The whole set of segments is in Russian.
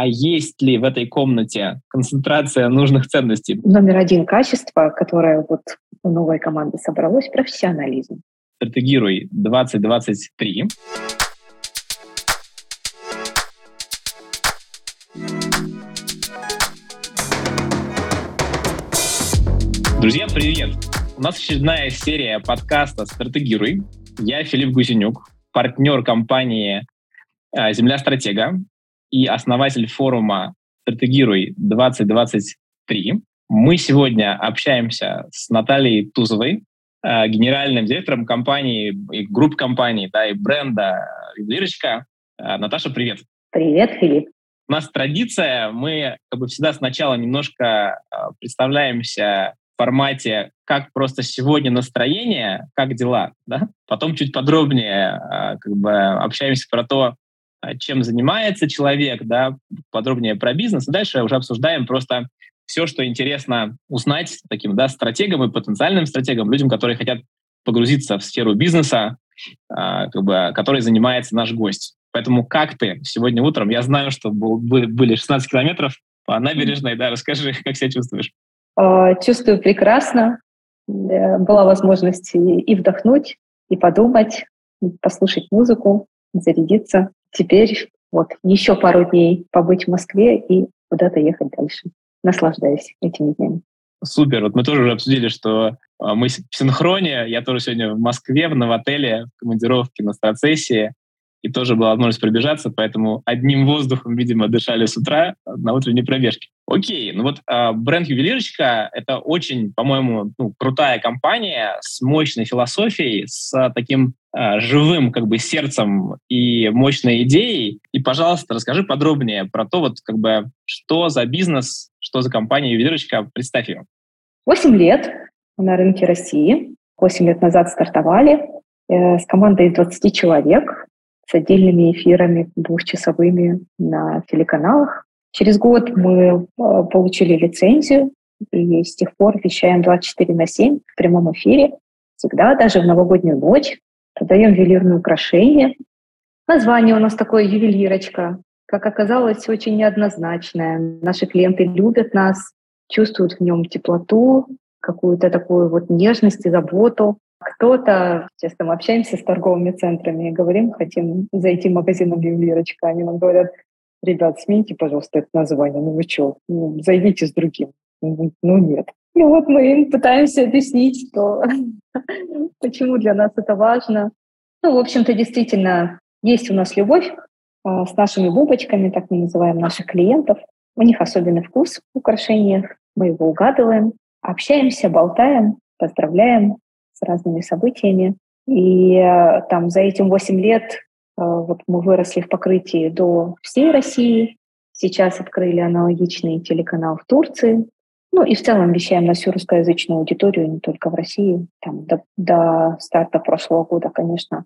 а есть ли в этой комнате концентрация нужных ценностей? Номер один качество, которое вот у новой команды собралось, профессионализм. Стратегируй 2023. Друзья, привет! У нас очередная серия подкаста «Стратегируй». Я Филипп Гусенюк, партнер компании э, «Земля стратега» и основатель форума «Стратегируй 2023». Мы сегодня общаемся с Натальей Тузовой, э, генеральным директором компании, и групп компаний, да, и бренда «Ювелирочка». Э, Наташа, привет. Привет, Филипп. У нас традиция, мы как бы всегда сначала немножко представляемся формате, как просто сегодня настроение, как дела, да? Потом чуть подробнее как бы общаемся про то, чем занимается человек, да, подробнее про бизнес. И дальше уже обсуждаем просто все, что интересно узнать таким, да, стратегам и потенциальным стратегам, людям, которые хотят погрузиться в сферу бизнеса, а, как бы, которой занимается наш гость. Поэтому как ты сегодня утром? Я знаю, что был, были 16 километров по набережной, да, расскажи, как себя чувствуешь? Э, чувствую прекрасно. Была возможность и вдохнуть, и подумать, послушать музыку, зарядиться. Теперь вот еще пару дней побыть в Москве и куда-то ехать дальше. Наслаждаюсь этими днями. Супер. Вот мы тоже уже обсудили, что а, мы в синхроне. Я тоже сегодня в Москве, в Новотеле, в командировке на страцессии и тоже была возможность пробежаться, поэтому одним воздухом, видимо, дышали с утра на утренней пробежке. Окей, ну вот э, бренд «Ювелирочка» — это очень, по-моему, ну, крутая компания с мощной философией, с таким э, живым как бы сердцем и мощной идеей. И, пожалуйста, расскажи подробнее про то, вот как бы, что за бизнес, что за компания «Ювелирочка», представь ее. Восемь лет на рынке России. Восемь лет назад стартовали э, с командой 20 человек с отдельными эфирами двухчасовыми на телеканалах. Через год мы э, получили лицензию и с тех пор вещаем 24 на 7 в прямом эфире. Всегда, даже в новогоднюю ночь. Продаем ювелирные украшения. Название у нас такое «Ювелирочка». Как оказалось, очень неоднозначное. Наши клиенты любят нас, чувствуют в нем теплоту, какую-то такую вот нежность и заботу. Кто-то, честно, мы общаемся с торговыми центрами и говорим, хотим зайти в магазин ювелирочка. Они нам говорят, ребят, смените, пожалуйста, это название. Ну вы что, ну, зайдите с другим. Ну, ну нет. И вот мы им пытаемся объяснить, что почему для нас это важно. Ну, в общем-то, действительно, есть у нас любовь а, с нашими бубочками, так мы называем наших клиентов. У них особенный вкус в украшениях, мы его угадываем, общаемся, болтаем, поздравляем, с разными событиями. И э, там за этим 8 лет э, вот мы выросли в покрытии до всей России. Сейчас открыли аналогичный телеканал в Турции. Ну и в целом вещаем на всю русскоязычную аудиторию, не только в России. Там до, до старта прошлого года, конечно,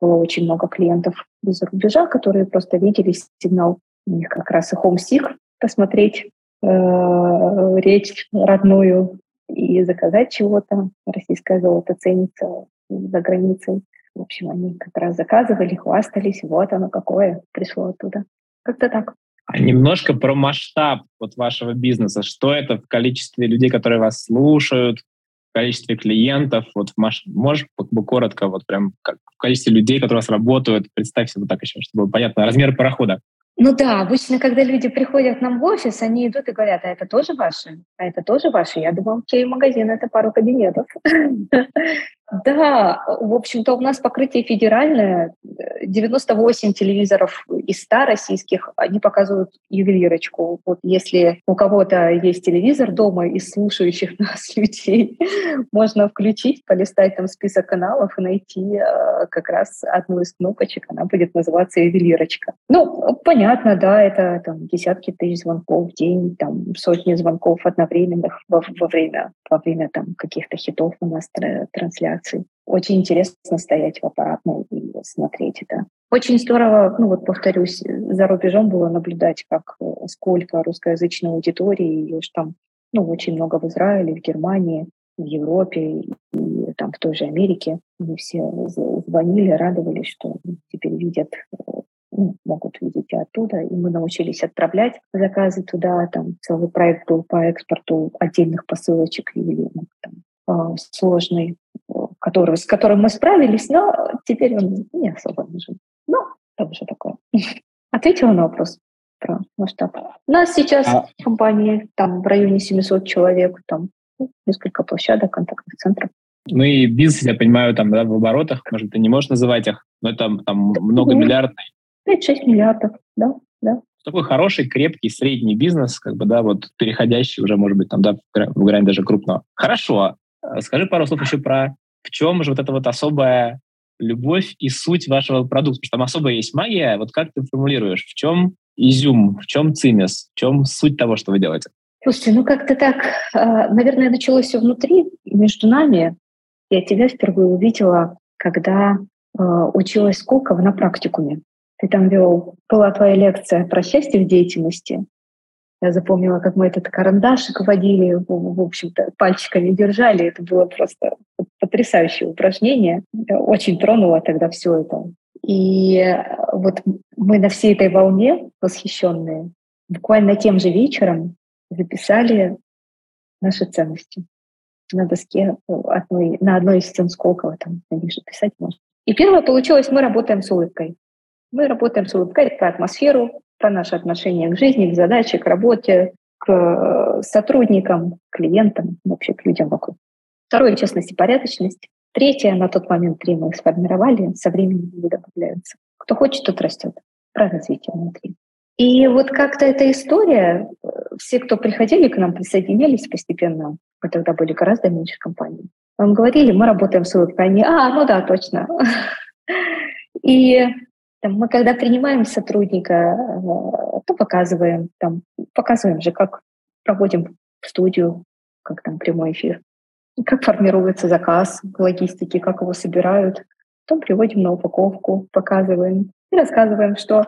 было очень много клиентов из-за рубежа, которые просто видели сигнал. У них как раз и Homesick посмотреть э, речь родную и заказать чего-то. Российское золото ценится за границей. В общем, они как раз заказывали, хвастались, вот оно какое пришло оттуда. Как-то так. А немножко про масштаб вот вашего бизнеса. Что это в количестве людей, которые вас слушают, в количестве клиентов? Вот маш... можешь бы коротко, вот прям как в количестве людей, которые у вас работают, представь себе вот так еще, чтобы было понятно, размер парохода. Ну да, обычно, когда люди приходят к нам в офис, они идут и говорят, а это тоже ваши? А это тоже ваши? Я думала, окей, магазин — это пару кабинетов. Да, в общем-то, у нас покрытие федеральное. 98 телевизоров из 100 российских, они показывают ювелирочку. Вот если у кого-то есть телевизор дома из слушающих нас людей, можно включить, полистать там список каналов и найти э, как раз одну из кнопочек, она будет называться ювелирочка. Ну, понятно, да, это там десятки тысяч звонков в день, там сотни звонков одновременных во, во время, во время там каких-то хитов у нас трансляций реакций. Очень интересно стоять в аппаратной и смотреть это. Очень здорово, ну вот повторюсь, за рубежом было наблюдать, как э, сколько русскоязычной аудитории, уж там ну, очень много в Израиле, в Германии, в Европе и там в той же Америке. Мы все звонили, радовались, что теперь видят э, ну, могут видеть и оттуда, и мы научились отправлять заказы туда, там целый проект был по экспорту отдельных посылочек ну, там, а, сложный, который, с которым мы справились, но теперь он не особо нужен. Ну, там уже такое. Ответила на вопрос про масштаб. У нас сейчас а... в компании там в районе 700 человек, там ну, несколько площадок, контактных центров. Ну и бизнес, я понимаю, там да, в оборотах, может, ты не можешь называть их, но это там много миллиардный. 5-6 миллиардов, да, да. Такой хороший, крепкий, средний бизнес, как бы, да, вот переходящий уже, может быть, там, да, в грань даже крупного. Хорошо. А скажи пару слов еще про в чем же вот эта вот особая любовь и суть вашего продукта? Потому что там особая есть магия. Вот как ты формулируешь? В чем изюм, в чем цимес, в чем суть того, что вы делаете? Слушайте, ну как-то так, а, наверное, началось все внутри, между нами. Я тебя впервые увидела, когда а, училась Сколково на практикуме. Ты там вел, была твоя лекция про счастье в деятельности. Я запомнила, как мы этот карандашик водили, в общем-то, пальчиками держали. Это было просто потрясающее упражнение. Очень тронуло тогда все это. И вот мы на всей этой волне восхищенные буквально тем же вечером записали наши ценности на доске одной, на одной из стен Сколково, там, ниже писать можно. И первое получилось, мы работаем с улыбкой. Мы работаем с улыбкой про атмосферу, про наше отношение к жизни, к задаче, к работе, к сотрудникам, клиентам, вообще к людям вокруг. Второе — честность и порядочность. Третье, на тот момент три мы сформировали, со временем они добавляются. Кто хочет, тот растет. Про развитие внутри. И вот как-то эта история, все, кто приходили к нам, присоединялись постепенно, мы тогда были гораздо меньше компаний. Нам говорили, мы работаем с улыбкой. Они, а, ну да, точно. И там, мы когда принимаем сотрудника, э, то показываем, там, показываем же, как проводим в студию, как там прямой эфир, как формируется заказ в логистике, как его собирают. Потом приводим на упаковку, показываем и рассказываем, что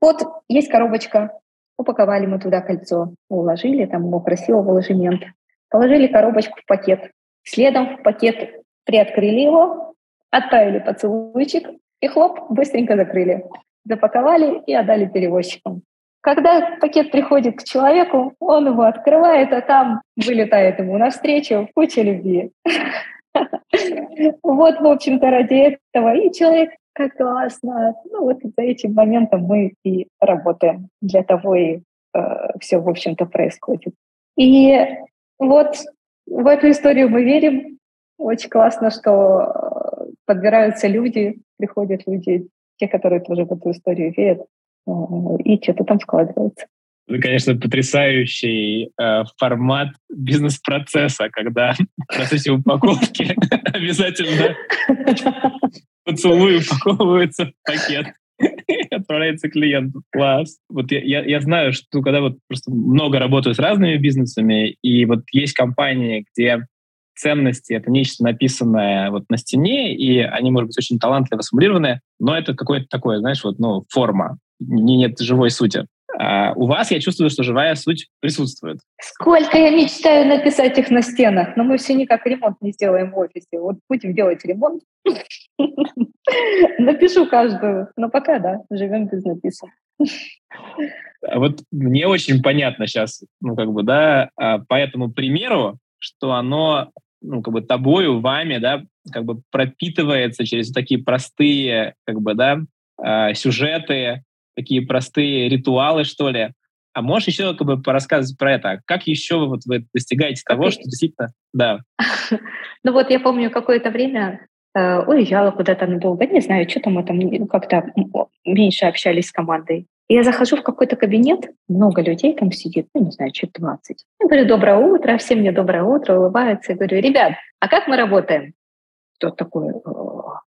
вот есть коробочка, упаковали мы туда кольцо, уложили, там его красиво в ложемент, положили коробочку в пакет, следом в пакет приоткрыли его, отправили поцелуйчик, и хлоп, быстренько закрыли. Запаковали и отдали перевозчикам. Когда пакет приходит к человеку, он его открывает, а там вылетает ему навстречу куча любви. Вот, в общем-то, ради этого. И человек, как классно. Ну, вот за этим моментом мы и работаем. Для того и э, все, в общем-то, происходит. И вот в эту историю мы верим. Очень классно, что подбираются люди, приходят люди, те, которые тоже в эту историю верят, э, и что-то там складывается. Это, конечно, потрясающий э, формат бизнес-процесса, когда в процессе упаковки обязательно поцелуй упаковывается в пакет отправляется клиенту. Класс. Вот я, я, я знаю, что когда вот просто много работаю с разными бизнесами, и вот есть компании, где ценности — это нечто написанное вот на стене, и они, может быть, очень талантливо сформулированы, но это какое-то такое, знаешь, вот, ну, форма, не, нет живой сути. А у вас я чувствую, что живая суть присутствует. Сколько я мечтаю написать их на стенах, но мы все никак ремонт не сделаем в офисе. Вот будем делать ремонт. Напишу каждую. Но пока, да, живем без написок. А вот мне очень понятно сейчас, ну, как бы, да, а по этому примеру, что оно ну, как бы тобою, вами, да, как бы пропитывается через такие простые, как бы, да, э, сюжеты, такие простые ритуалы, что ли. А можешь еще как бы порассказывать про это? Как еще вот вы достигаете того, что действительно, да. Ну вот я помню какое-то время э, уезжала куда-то надолго, не знаю, что там мы там как-то меньше общались с командой. Я захожу в какой-то кабинет, много людей там сидит, ну, не знаю, чуть 20. Я говорю, доброе утро, все мне доброе утро, улыбаются. Я говорю, ребят, а как мы работаем? Кто такой?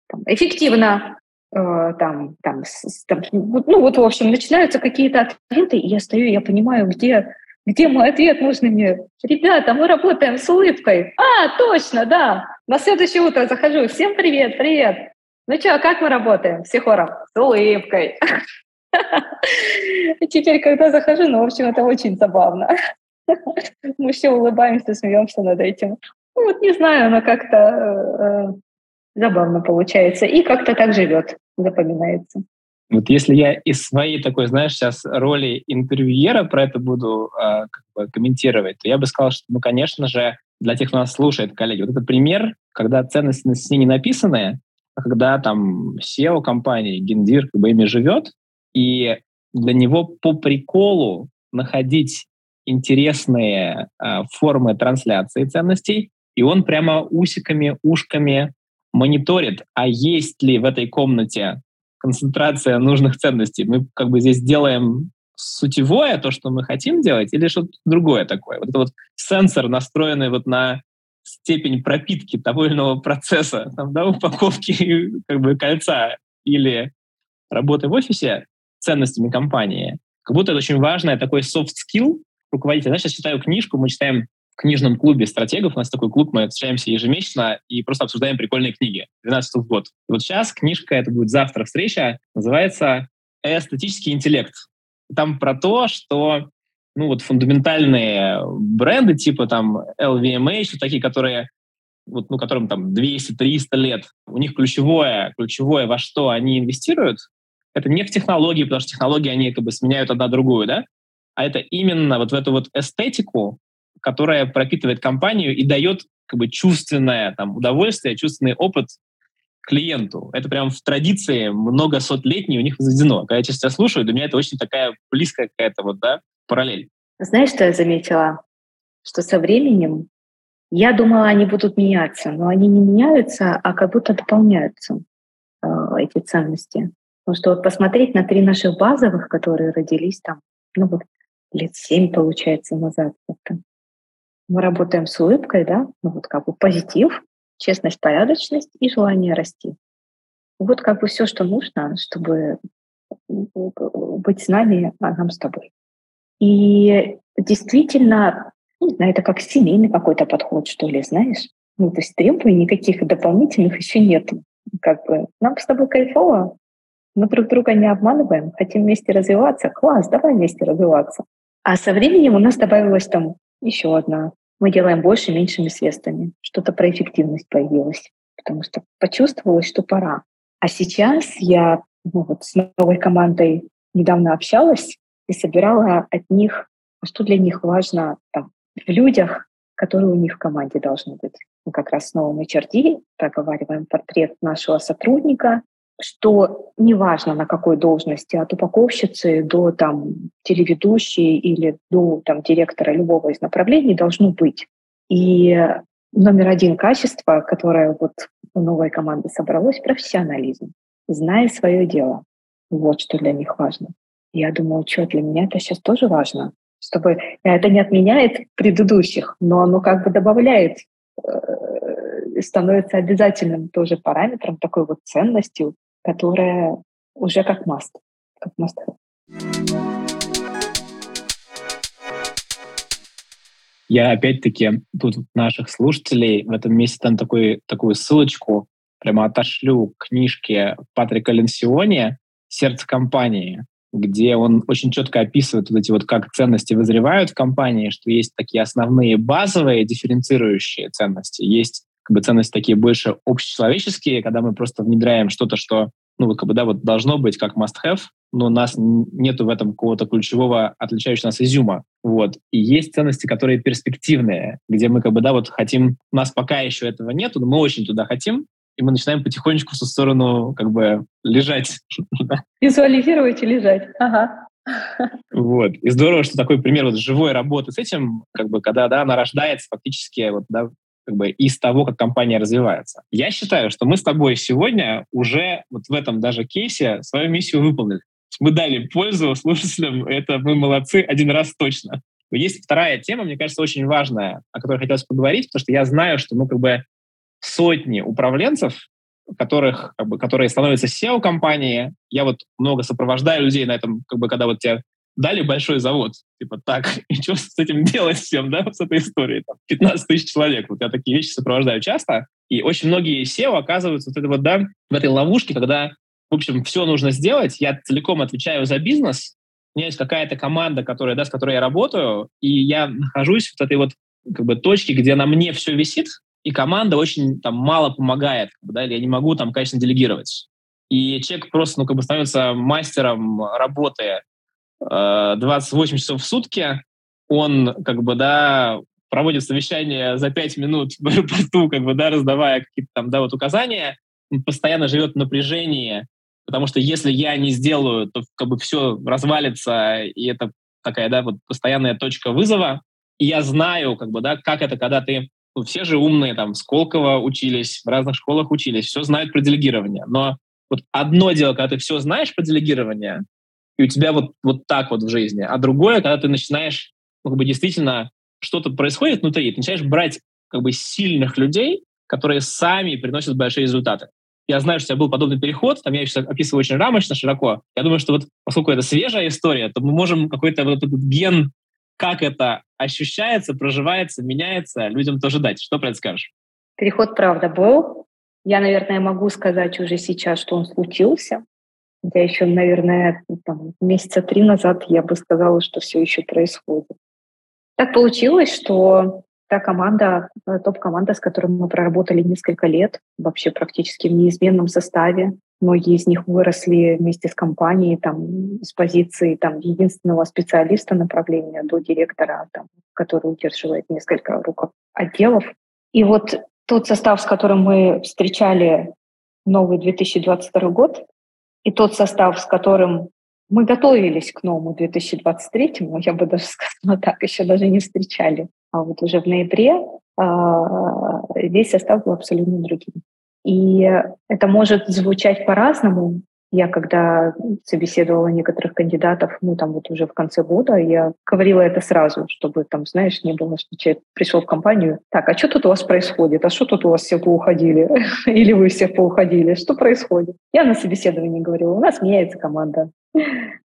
Там, эффективно. Э, там, там, там, ну вот, в общем, начинаются какие-то ответы, и я стою, я понимаю, где, где мой ответ нужный мне. Ребята, мы работаем с улыбкой. А, точно, да. На следующее утро захожу. Всем привет, привет. Ну что, как мы работаем? Все хором. С улыбкой. Теперь, когда захожу, ну, в общем, это очень забавно. Мы все улыбаемся, смеемся над этим. Ну, вот не знаю, но как-то э, забавно получается. И как-то так живет, запоминается. Вот если я из своей такой, знаешь, сейчас роли интервьюера про это буду э, как бы комментировать, то я бы сказал, что, ну, конечно же, для тех, кто нас слушает, коллеги, вот это пример, когда ценности на стене не написаны, а когда там SEO компании, гендир как бы ими живет, и для него по приколу находить интересные э, формы трансляции ценностей, и он прямо усиками, ушками мониторит, а есть ли в этой комнате концентрация нужных ценностей. Мы как бы здесь делаем сутевое, то, что мы хотим делать, или что-то другое такое. Вот это вот сенсор, настроенный вот на степень пропитки того или иного процесса, там, да, упаковки как бы кольца или работы в офисе ценностями компании, как будто это очень важное такой soft skill руководителя. Знаешь, я читаю книжку, мы читаем в книжном клубе стратегов, у нас такой клуб, мы встречаемся ежемесячно и просто обсуждаем прикольные книги. 12 год. И вот сейчас книжка, это будет завтра встреча, называется «Эстетический интеллект». Там про то, что ну вот фундаментальные бренды типа там LVMH, такие, которые вот, ну, которым там 200-300 лет, у них ключевое, ключевое, во что они инвестируют, это не в технологии, потому что технологии, они как бы сменяют одна другую, да, а это именно вот в эту вот эстетику, которая пропитывает компанию и дает как бы чувственное там, удовольствие, чувственный опыт клиенту. Это прям в традиции много сотлетней у них заведено. Когда я часто слушаю, для меня это очень такая близкая какая-то вот, да, параллель. Знаешь, что я заметила? Что со временем я думала, они будут меняться, но они не меняются, а как будто дополняются э, эти ценности. Потому что вот посмотреть на три наших базовых, которые родились там, ну вот лет семь, получается, назад как-то. Мы работаем с улыбкой, да, ну вот как бы позитив, честность, порядочность и желание расти. Вот как бы все, что нужно, чтобы быть с нами, а нам с тобой. И действительно, ну, не это как семейный какой-то подход, что ли, знаешь? Ну, то есть требований никаких дополнительных еще нет. Как бы нам с тобой кайфово, мы друг друга не обманываем, хотим вместе развиваться. Класс, давай вместе развиваться. А со временем у нас добавилась там еще одна. Мы делаем больше меньшими средствами. Что-то про эффективность появилось, потому что почувствовалось, что пора. А сейчас я ну, вот с новой командой недавно общалась и собирала от них, что для них важно там, в людях, которые у них в команде должны быть. Мы как раз с новым HRD проговариваем портрет нашего сотрудника, что неважно на какой должности, от упаковщицы до там, телеведущей или до там, директора любого из направлений должно быть. И номер один качество, которое вот у новой команды собралось, профессионализм. Зная свое дело. Вот что для них важно. Я думаю, что для меня это сейчас тоже важно, чтобы это не отменяет предыдущих, но оно как бы добавляет, э, становится обязательным тоже параметром, такой вот ценностью, которая уже как must, как must Я опять-таки тут наших слушателей в этом месте там такой, такую ссылочку прямо отошлю к книжке Патрика Ленсиони «Сердце компании», где он очень четко описывает вот эти вот, как ценности вызревают в компании, что есть такие основные базовые дифференцирующие ценности, есть как бы ценности такие больше общечеловеческие, когда мы просто внедряем что-то, что ну, вот, как бы, да, вот должно быть как must-have, но у нас нету в этом какого-то ключевого отличающего нас изюма. Вот. И есть ценности, которые перспективные, где мы как бы, да, вот хотим, у нас пока еще этого нету, но мы очень туда хотим, и мы начинаем потихонечку в со сторону как бы лежать. Визуализировать и лежать. Ага. Вот. И здорово, что такой пример вот живой работы с этим, как бы, когда да, она рождается фактически вот, да, как бы из того, как компания развивается. Я считаю, что мы с тобой сегодня уже вот в этом даже кейсе свою миссию выполнили. Мы дали пользу слушателям, это мы молодцы один раз точно. Есть вторая тема, мне кажется, очень важная, о которой хотелось поговорить, потому что я знаю, что ну, как бы сотни управленцев, которых, как бы, которые становятся SEO-компании. Я вот много сопровождаю людей на этом, как бы, когда вот тебя дали большой завод, типа, так, и что с этим делать всем, да, с этой историей? Там, 15 тысяч человек. Вот я такие вещи сопровождаю часто, и очень многие SEO оказываются вот это вот, да, в этой ловушке, когда, в общем, все нужно сделать, я целиком отвечаю за бизнес, у меня есть какая-то команда, которая, да, с которой я работаю, и я нахожусь в этой вот как бы точке, где на мне все висит, и команда очень там мало помогает, да, или я не могу там, конечно, делегировать. и человек просто, ну, как бы становится мастером работы 28 часов в сутки, он, как бы, да, проводит совещание за 5 минут в аэропорту, как бы, да, раздавая какие-то там, да, вот указания, он постоянно живет в напряжении, потому что если я не сделаю, то как бы все развалится, и это такая, да, вот постоянная точка вызова. И я знаю, как бы, да, как это, когда ты, ну, все же умные, там, Сколково учились, в разных школах учились, все знают про делегирование. Но вот одно дело, когда ты все знаешь про делегирование, и у тебя вот, вот так вот в жизни, а другое, когда ты начинаешь, ну, как бы действительно что-то происходит внутри, ты начинаешь брать как бы сильных людей, которые сами приносят большие результаты. Я знаю, что у тебя был подобный переход, там я сейчас описываю очень рамочно, широко. Я думаю, что вот поскольку это свежая история, то мы можем какой-то вот этот ген, как это ощущается, проживается, меняется, людям тоже дать. Что про это скажешь? Переход, правда, был. Я, наверное, могу сказать уже сейчас, что он случился. Я еще, наверное, там, месяца три назад я бы сказала, что все еще происходит. Так получилось, что та команда, э, топ-команда, с которой мы проработали несколько лет, вообще практически в неизменном составе. Многие из них выросли вместе с компанией, там, с позиции там, единственного специалиста направления до директора, там, который удерживает несколько рук отделов. И вот тот состав, с которым мы встречали новый 2022 год, и тот состав, с которым мы готовились к новому 2023, я бы даже сказала так, еще даже не встречали. А вот уже в ноябре а, весь состав был абсолютно другим. И это может звучать по-разному. Я когда собеседовала некоторых кандидатов, ну там вот уже в конце года, я говорила это сразу, чтобы там, знаешь, не было, что человек пришел в компанию, так, а что тут у вас происходит? А что тут у вас все поуходили? Или вы все поуходили? Что происходит? Я на собеседовании говорила, у нас меняется команда.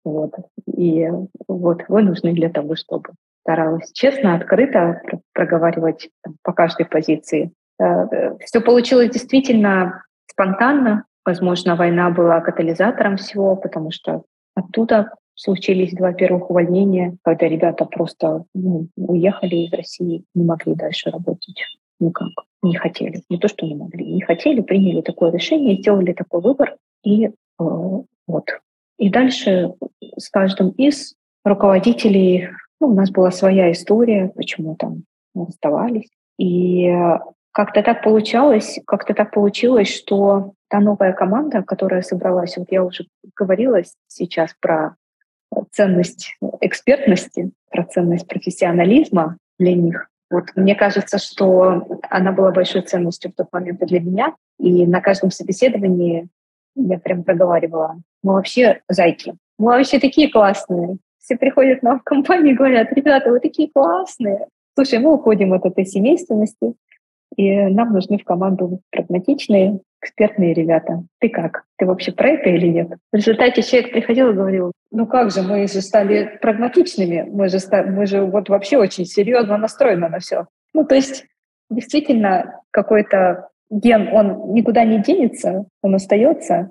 Вот. И вот вы нужны для того, чтобы старалась честно, открыто проговаривать там, по каждой позиции. Э, Все получилось действительно спонтанно. Возможно, война была катализатором всего, потому что оттуда случились два первых увольнения, когда ребята просто ну, уехали из России, не могли дальше работать никак, не хотели. Не то, что не могли, не хотели, приняли такое решение, сделали такой выбор, и э, вот. И дальше с каждым из руководителей ну, у нас была своя история, почему там расставались. И как-то так получалось, как-то так получилось, что та новая команда, которая собралась, вот я уже говорила сейчас про ценность экспертности, про ценность профессионализма для них. Вот мне кажется, что она была большой ценностью в тот момент для меня. И на каждом собеседовании я прям проговаривала, мы вообще зайки, мы вообще такие классные, все приходят нам в компанию и говорят, ребята, вы такие классные. Слушай, мы уходим от этой семейственности, и нам нужны в команду прагматичные, экспертные ребята. Ты как? Ты вообще про это или нет? В результате человек приходил и говорил, ну как же, мы же стали прагматичными, мы же, мы же вот вообще очень серьезно настроены на все. Ну то есть действительно какой-то ген, он никуда не денется, он остается,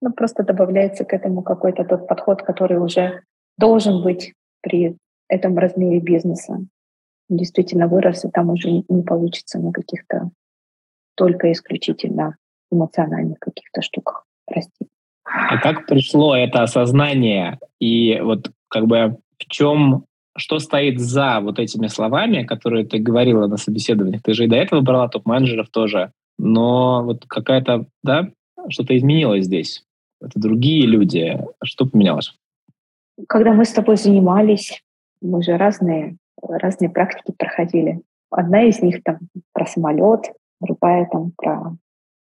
но просто добавляется к этому какой-то тот подход, который уже должен быть при этом размере бизнеса. Действительно вырос, и там уже не получится на каких-то только исключительно эмоциональных каких-то штуках. Прости. А как пришло это осознание и вот как бы в чем, что стоит за вот этими словами, которые ты говорила на собеседованиях? Ты же и до этого брала топ-менеджеров тоже, но вот какая-то, да, что-то изменилось здесь. Это другие люди. Что поменялось? Когда мы с тобой занимались, мы же разные, разные практики проходили. Одна из них там про самолет, другая там про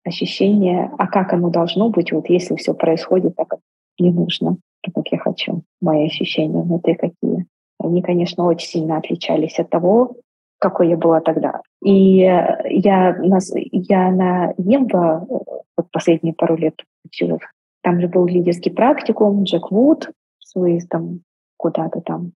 ощущение, а как оно должно быть, вот если все происходит так, как не нужно, как я хочу, мои ощущения внутри какие. Они, конечно, очень сильно отличались от того, какой я была тогда. И я, нас, я на Ембо вот последние пару лет училась. Там же был лидерский практикум, Джек Вуд, с выездом куда-то там.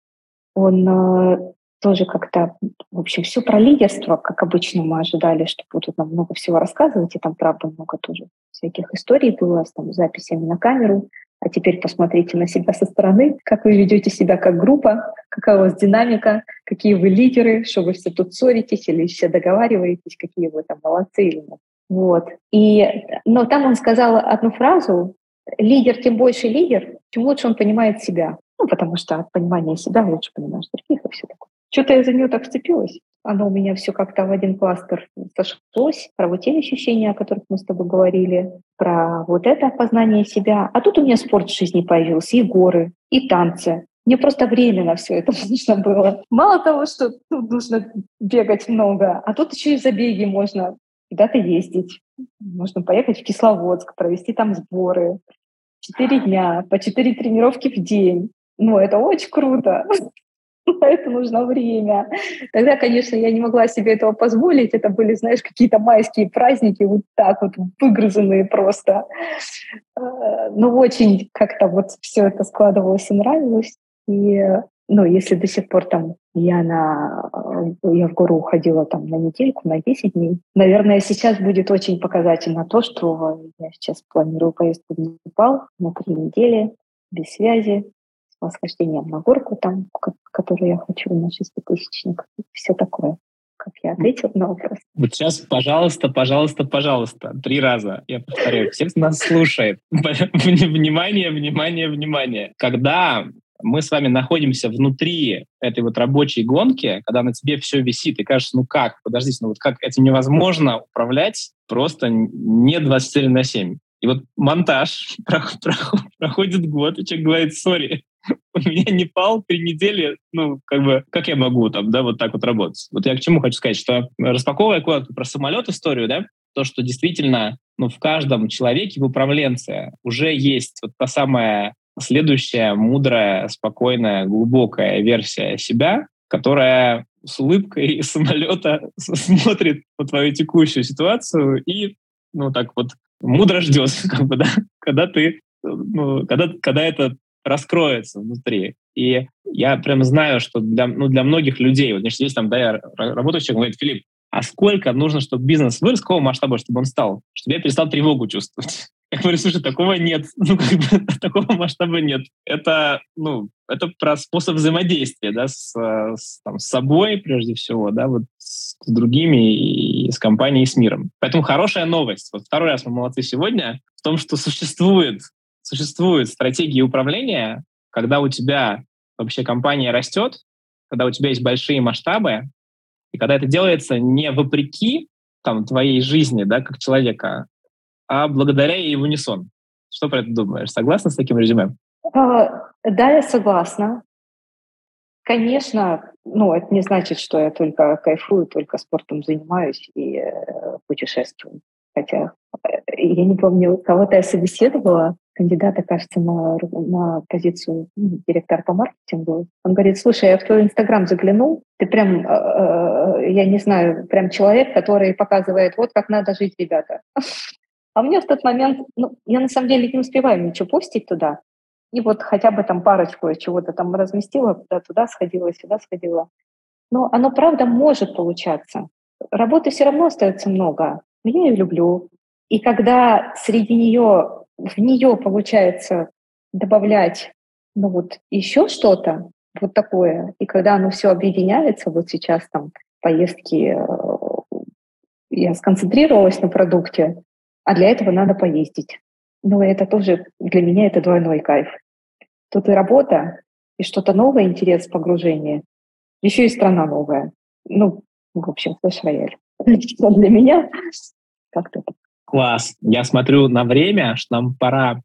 Он э, тоже как-то, в общем, все про лидерство, как обычно мы ожидали, что будут нам много всего рассказывать, и там, правда, много тоже всяких историй было с там, записями на камеру. А теперь посмотрите на себя со стороны, как вы ведете себя как группа, какая у вас динамика, какие вы лидеры, что вы все тут ссоритесь или все договариваетесь, какие вы там молодцы или нет. Вот. И, но там он сказал одну фразу, лидер, тем больше лидер, тем лучше он понимает себя. Ну, потому что от понимания себя лучше понимаешь других и все. Что-то я за нее так вцепилась. Оно у меня все как-то в один кластер сошлось. Про вот те ощущения, о которых мы с тобой говорили, про вот это познание себя. А тут у меня спорт в жизни появился, и горы, и танцы. Мне просто время на все это нужно было. Мало того, что ну, нужно бегать много, а тут еще и забеги можно куда-то ездить. Можно поехать в Кисловодск, провести там сборы. Четыре дня, по четыре тренировки в день. Ну, это очень круто. На это нужно время. Тогда, конечно, я не могла себе этого позволить. Это были, знаешь, какие-то майские праздники, вот так вот выгрызанные просто. Э, Но ну, очень как-то вот все это складывалось и нравилось. И ну, если до сих пор там я, на, я в гору уходила там на недельку, на 10 дней, наверное, сейчас будет очень показательно то, что я сейчас планирую поездку в Непал на три недели без связи, с восхождением на горку там, которую я хочу на шеститысячник, все такое. Как я ответила на вопрос. Вот сейчас, пожалуйста, пожалуйста, пожалуйста, три раза, я повторяю, всех нас слушает. Внимание, внимание, внимание. Когда мы с вами находимся внутри этой вот рабочей гонки, когда на тебе все висит, и кажется, ну как, подождите, ну вот как этим невозможно управлять просто не 24 на 7. И вот монтаж проходит год, и человек говорит, сори, у меня не пал три недели, ну, как бы, как я могу там, да, вот так вот работать? Вот я к чему хочу сказать, что распаковывая кое-что про самолет историю, да, то, что действительно, ну, в каждом человеке, в управленце уже есть вот та самая следующая мудрая, спокойная, глубокая версия себя, которая с улыбкой из самолета смотрит на твою текущую ситуацию и, ну, так вот, мудро ждет, как бы, да, когда ты, ну, когда, когда это раскроется внутри. И я прям знаю, что для, ну, для многих людей, вот, значит, есть там, да, я работаю человек, говорит, Филипп, а сколько нужно, чтобы бизнес вырос, какого масштаба, чтобы он стал, чтобы я перестал тревогу чувствовать? Я говорю, слушай, такого нет, ну, как бы, такого масштаба нет. Это, ну, это про способ взаимодействия, да, с, с, там, с собой, прежде всего, да, вот с, с другими и с компанией, и с миром. Поэтому хорошая новость, вот второй раз мы молодцы сегодня, в том, что существует, существует стратегия управления, когда у тебя вообще компания растет, когда у тебя есть большие масштабы, и когда это делается не вопреки там, твоей жизни, да, как человека, а благодаря ей в унисон. Что про это думаешь? Согласна с таким резюме? А, да, я согласна. Конечно, ну, это не значит, что я только кайфую, только спортом занимаюсь и э, путешествую. Хотя э, я не помню, кого-то я собеседовала, кандидата, кажется, на, на позицию директора по маркетингу. Он говорит, слушай, я в твой Инстаграм заглянул, ты прям, э, э, я не знаю, прям человек, который показывает, вот как надо жить, ребята. А мне в тот момент, ну, я на самом деле не успеваю ничего постить туда. И вот хотя бы там парочку чего-то там разместила, куда туда сходила, сюда сходила. Но оно правда может получаться. Работы все равно остается много. Но я ее люблю. И когда среди нее, в нее получается добавлять ну вот еще что-то, вот такое, и когда оно все объединяется, вот сейчас там поездки, э, я сконцентрировалась на продукте, а для этого надо поездить. Но это тоже для меня это двойной кайф. Тут и работа, и что-то новое, интерес, погружение. Еще и страна новая. Ну, в общем, флеш-рояль. Для меня как-то так. Класс. Я смотрю на время, что нам пора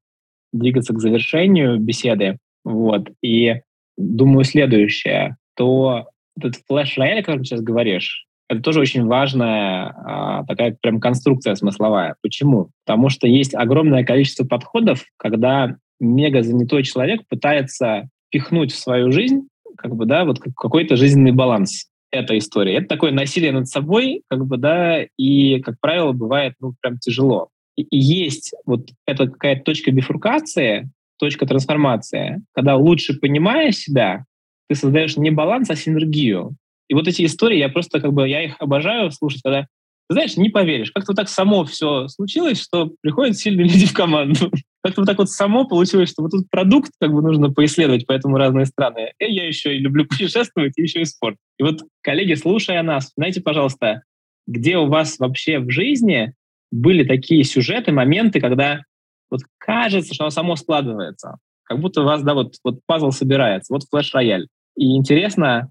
двигаться к завершению беседы. Вот. И думаю следующее. То этот флеш-рояль, о котором сейчас говоришь, это тоже очень важная а, такая прям конструкция смысловая. Почему? Потому что есть огромное количество подходов, когда мега занятой человек пытается пихнуть в свою жизнь как бы, да, вот какой-то жизненный баланс. Эта история. Это такое насилие над собой, как бы, да, и, как правило, бывает, ну, прям тяжело. И, есть вот эта какая-то точка бифуркации, точка трансформации, когда лучше понимая себя, ты создаешь не баланс, а синергию. И вот эти истории, я просто как бы, я их обожаю слушать, когда, знаешь, не поверишь, как-то вот так само все случилось, что приходят сильные люди в команду. Как-то вот так вот само получилось, что вот тут продукт как бы нужно поисследовать, поэтому разные страны. И я еще и люблю путешествовать, и еще и спорт. И вот, коллеги, слушая нас, знаете, пожалуйста, где у вас вообще в жизни были такие сюжеты, моменты, когда вот кажется, что оно само складывается. Как будто у вас, да, вот, вот пазл собирается, вот флеш-рояль. И интересно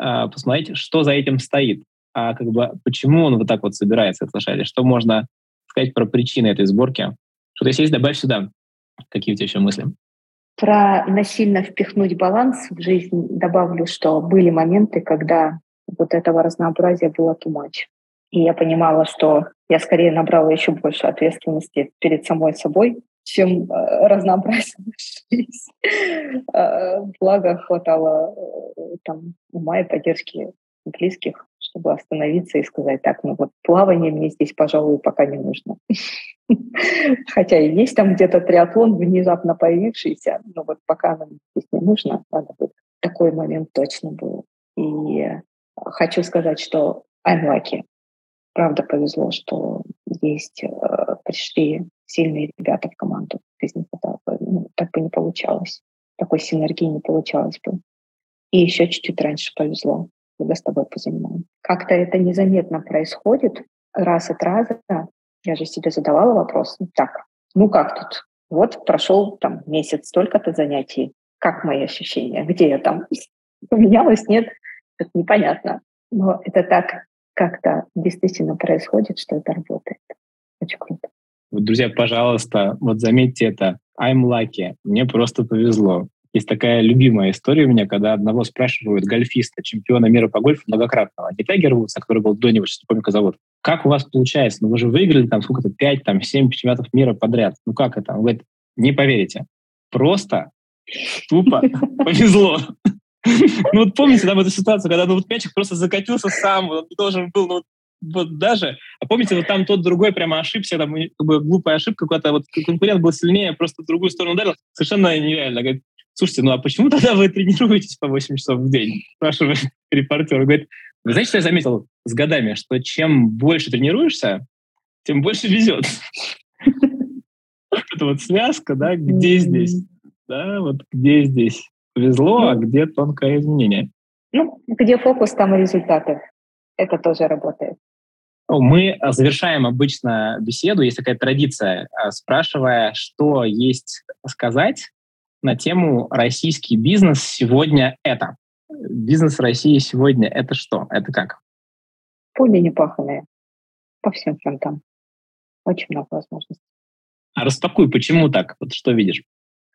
э, посмотреть, что за этим стоит. А как бы почему он вот так вот собирается, этот флеш-рояль, что можно сказать про причины этой сборки. Что-то есть, добавь сюда. Какие у тебя еще мысли? Про насильно впихнуть баланс в жизнь добавлю, что были моменты, когда вот этого разнообразия было too much. И я понимала, что я скорее набрала еще больше ответственности перед самой собой, чем э, разнообразие жизнь. Э, благо хватало э, там ума и поддержки близких, чтобы остановиться и сказать, так, ну вот плавание мне здесь, пожалуй, пока не нужно. Хотя и есть там где-то триатлон внезапно появившийся, но вот пока нам здесь не нужно, надо будет. Такой момент точно был. И хочу сказать, что I'm lucky правда повезло, что есть, э, пришли сильные ребята в команду. Без них это ну, так бы не получалось. Такой синергии не получалось бы. И еще чуть-чуть раньше повезло, когда с тобой позанимаем. Как-то это незаметно происходит раз от раза. Я же себе задавала вопрос, ну, так, ну как тут? Вот прошел там месяц, столько-то занятий. Как мои ощущения? Где я там? Поменялось? Нет? Это непонятно. Но это так как-то действительно происходит, что это работает. Очень круто. Вот, друзья, пожалуйста, вот заметьте это. I'm lucky. Мне просто повезло. Есть такая любимая история у меня, когда одного спрашивают гольфиста, чемпиона мира по гольфу многократного, не Тайгер Вудс, а который был до него, сейчас не помню, как зовут. Как у вас получается? Ну, вы же выиграли там сколько-то, 5, там, 7 чемпионатов мира подряд. Ну, как это? Он говорит, не поверите. Просто тупо повезло. Ну вот помните там эту ситуацию, когда ну, вот мячик просто закатился сам, он должен был, ну вот даже, а помните, вот там тот другой прямо ошибся, там как бы глупая ошибка какая-то, вот конкурент был сильнее, просто в другую сторону ударил, совершенно нереально. Говорит, слушайте, ну а почему тогда вы тренируетесь по 8 часов в день? Спрашивает репортер. Говорит, вы знаете, что я заметил с годами, что чем больше тренируешься, тем больше везет. Это вот связка, да, где здесь? Да, вот где здесь? повезло, а где тонкое изменение. Ну, где фокус, там и результаты. Это тоже работает. Ну, мы завершаем обычно беседу, есть такая традиция, а, спрашивая, что есть сказать на тему «Российский бизнес сегодня это». Бизнес России сегодня это что? Это как? Поле непаханное по всем фронтам. Очень много возможностей. А распакуй, почему так? Вот что видишь?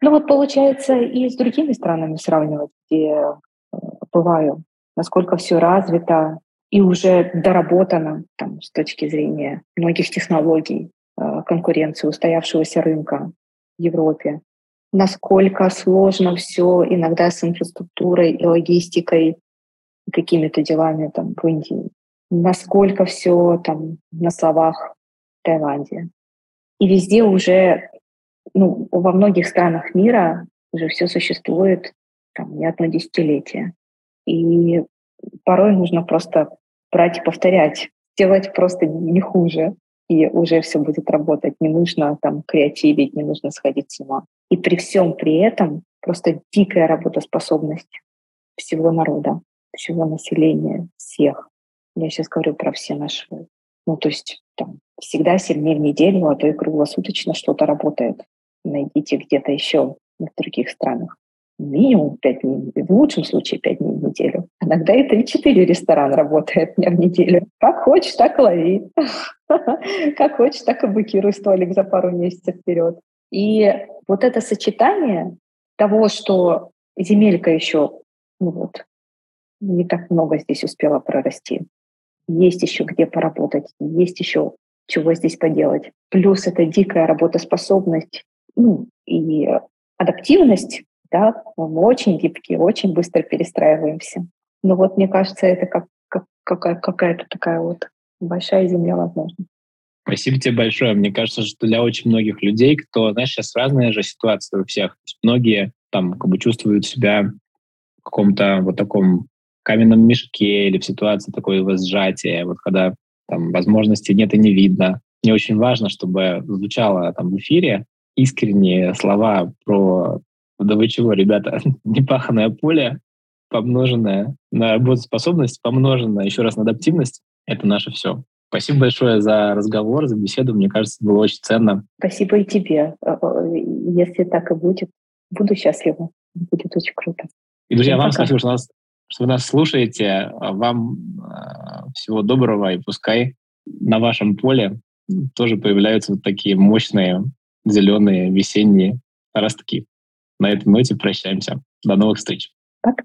Ну вот получается и с другими странами сравнивать, где э, бываю, насколько все развито и уже доработано там, с точки зрения многих технологий, э, конкуренции, устоявшегося рынка в Европе. Насколько сложно все иногда с инфраструктурой и логистикой, какими-то делами там в Индии. Насколько все там на словах в Таиланде. И везде уже ну, во многих странах мира уже все существует там, не одно десятилетие. И порой нужно просто брать и повторять, делать просто не хуже, и уже все будет работать. Не нужно там креативить, не нужно сходить с ума. И при всем при этом просто дикая работоспособность всего народа, всего населения, всех. Я сейчас говорю про все наши. Ну, то есть там всегда сильнее в неделю, а то и круглосуточно что-то работает найдите где-то еще в других странах. Минимум 5 дней, в лучшем случае 5 дней в неделю. Иногда и 3-4 ресторана работает дня в неделю. Как хочешь, так и лови. Как хочешь, так и букируй столик за пару месяцев вперед. И вот это сочетание того, что земелька еще ну вот, не так много здесь успела прорасти. Есть еще где поработать, есть еще чего здесь поделать. Плюс это дикая работоспособность ну, и адаптивность, да, мы очень гибкие, очень быстро перестраиваемся. Но вот мне кажется, это как, как какая, какая-то такая вот большая земля возможно. Спасибо тебе большое. Мне кажется, что для очень многих людей, кто, знаешь, сейчас разная же ситуация у всех. Многие там как бы чувствуют себя в каком-то вот таком каменном мешке или в ситуации такой сжатия, вот когда там возможностей нет и не видно. Мне очень важно, чтобы звучало там в эфире искренние слова про да вы чего, ребята, непаханное поле, помноженное на работоспособность, помноженное еще раз на адаптивность, это наше все. Спасибо большое за разговор, за беседу. Мне кажется, было очень ценно. Спасибо и тебе. Э, э, если так и будет, буду счастлива. Будет очень круто. И, друзья, Всем вам пока. спасибо, что, нас, что вы нас слушаете. Вам э, всего доброго, и пускай на вашем поле тоже появляются вот такие мощные зеленые весенние ростки. На этой ноте прощаемся. До новых встреч. Пока.